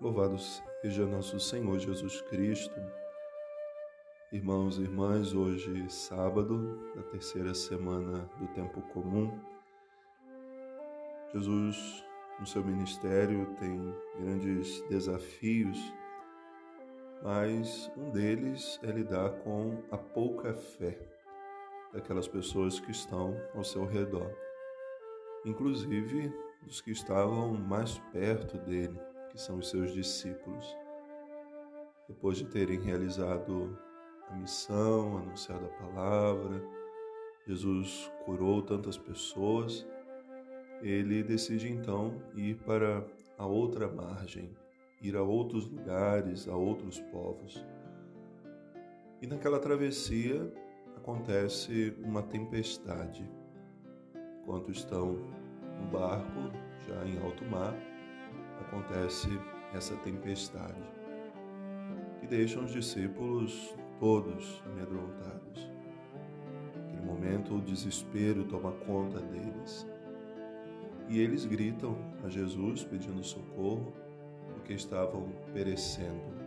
Louvado seja nosso Senhor Jesus Cristo. Irmãos e irmãs, hoje sábado, da terceira semana do tempo comum, Jesus, no seu ministério, tem grandes desafios, mas um deles é lidar com a pouca fé daquelas pessoas que estão ao seu redor, inclusive dos que estavam mais perto dele que são os seus discípulos. Depois de terem realizado a missão, anunciado a palavra, Jesus curou tantas pessoas, ele decide então ir para a outra margem, ir a outros lugares, a outros povos. E naquela travessia acontece uma tempestade. Enquanto estão no barco, já em alto mar, acontece essa tempestade, que deixa os discípulos todos amedrontados. Naquele momento, o desespero toma conta deles. E eles gritam a Jesus pedindo socorro, porque estavam perecendo.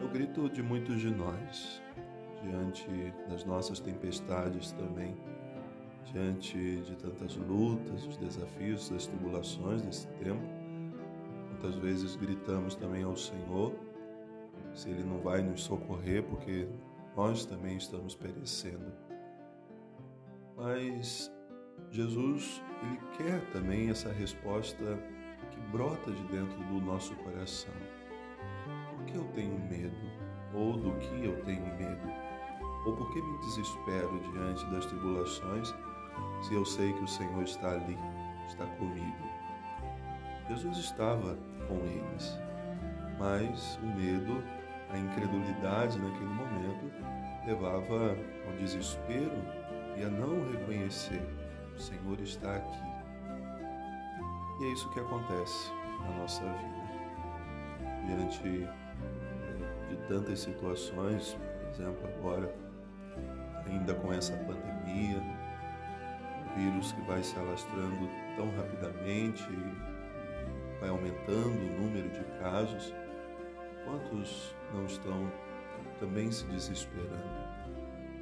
É o grito de muitos de nós, diante das nossas tempestades também diante de tantas lutas, os desafios, as tribulações desse tempo. Muitas vezes gritamos também ao Senhor se Ele não vai nos socorrer, porque nós também estamos perecendo. Mas Jesus, Ele quer também essa resposta que brota de dentro do nosso coração. Por que eu tenho medo? Ou do que eu tenho medo? Ou por que me desespero diante das tribulações se eu sei que o Senhor está ali, está comigo. Jesus estava com eles, mas o medo, a incredulidade naquele momento levava ao desespero e a não reconhecer: o Senhor está aqui. E é isso que acontece na nossa vida. Diante eh, de tantas situações, por exemplo, agora, ainda com essa pandemia, vírus que vai se alastrando tão rapidamente, vai aumentando o número de casos, quantos não estão também se desesperando?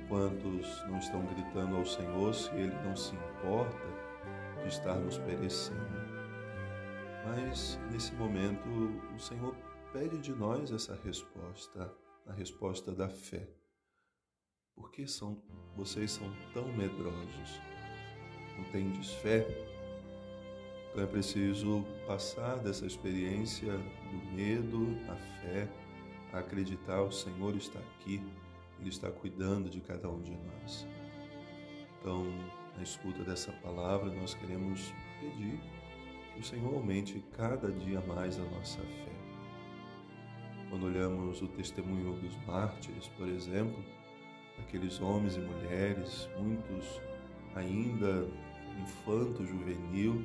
Quantos não estão gritando ao Senhor se Ele não se importa de estarmos perecendo? Mas nesse momento o Senhor pede de nós essa resposta, a resposta da fé. Por que são, vocês são tão medrosos? Não tendes fé. Então é preciso passar dessa experiência do medo à fé, a acreditar o Senhor está aqui, Ele está cuidando de cada um de nós. Então, na escuta dessa palavra, nós queremos pedir que o Senhor aumente cada dia mais a nossa fé. Quando olhamos o testemunho dos mártires, por exemplo, aqueles homens e mulheres, muitos ainda infanto juvenil,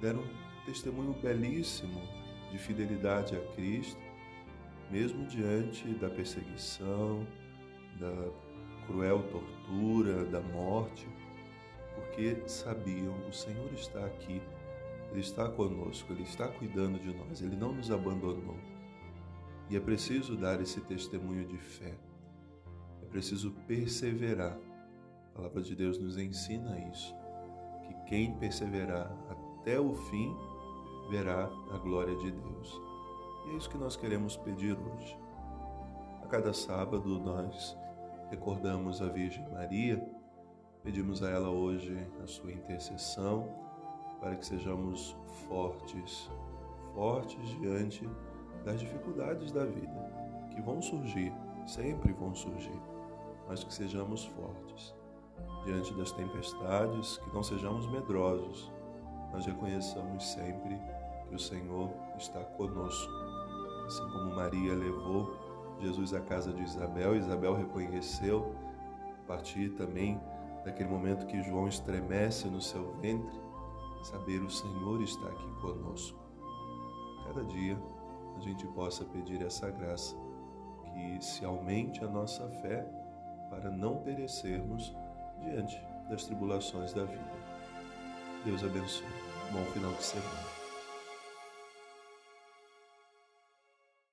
deram um testemunho belíssimo de fidelidade a Cristo, mesmo diante da perseguição, da cruel tortura, da morte, porque sabiam o Senhor está aqui, Ele está conosco, Ele está cuidando de nós, Ele não nos abandonou. E é preciso dar esse testemunho de fé, é preciso perseverar a palavra de Deus nos ensina isso, que quem perseverar até o fim verá a glória de Deus. E é isso que nós queremos pedir hoje. A cada sábado nós recordamos a Virgem Maria, pedimos a ela hoje a sua intercessão para que sejamos fortes, fortes diante das dificuldades da vida, que vão surgir, sempre vão surgir, mas que sejamos fortes diante das tempestades, que não sejamos medrosos, mas reconheçamos sempre que o Senhor está conosco. Assim como Maria levou Jesus à casa de Isabel, Isabel reconheceu, a partir também daquele momento que João estremece no seu ventre, saber o Senhor está aqui conosco. Cada dia a gente possa pedir essa graça, que se aumente a nossa fé para não perecermos diante das tribulações da vida. Deus abençoe. Bom final de semana.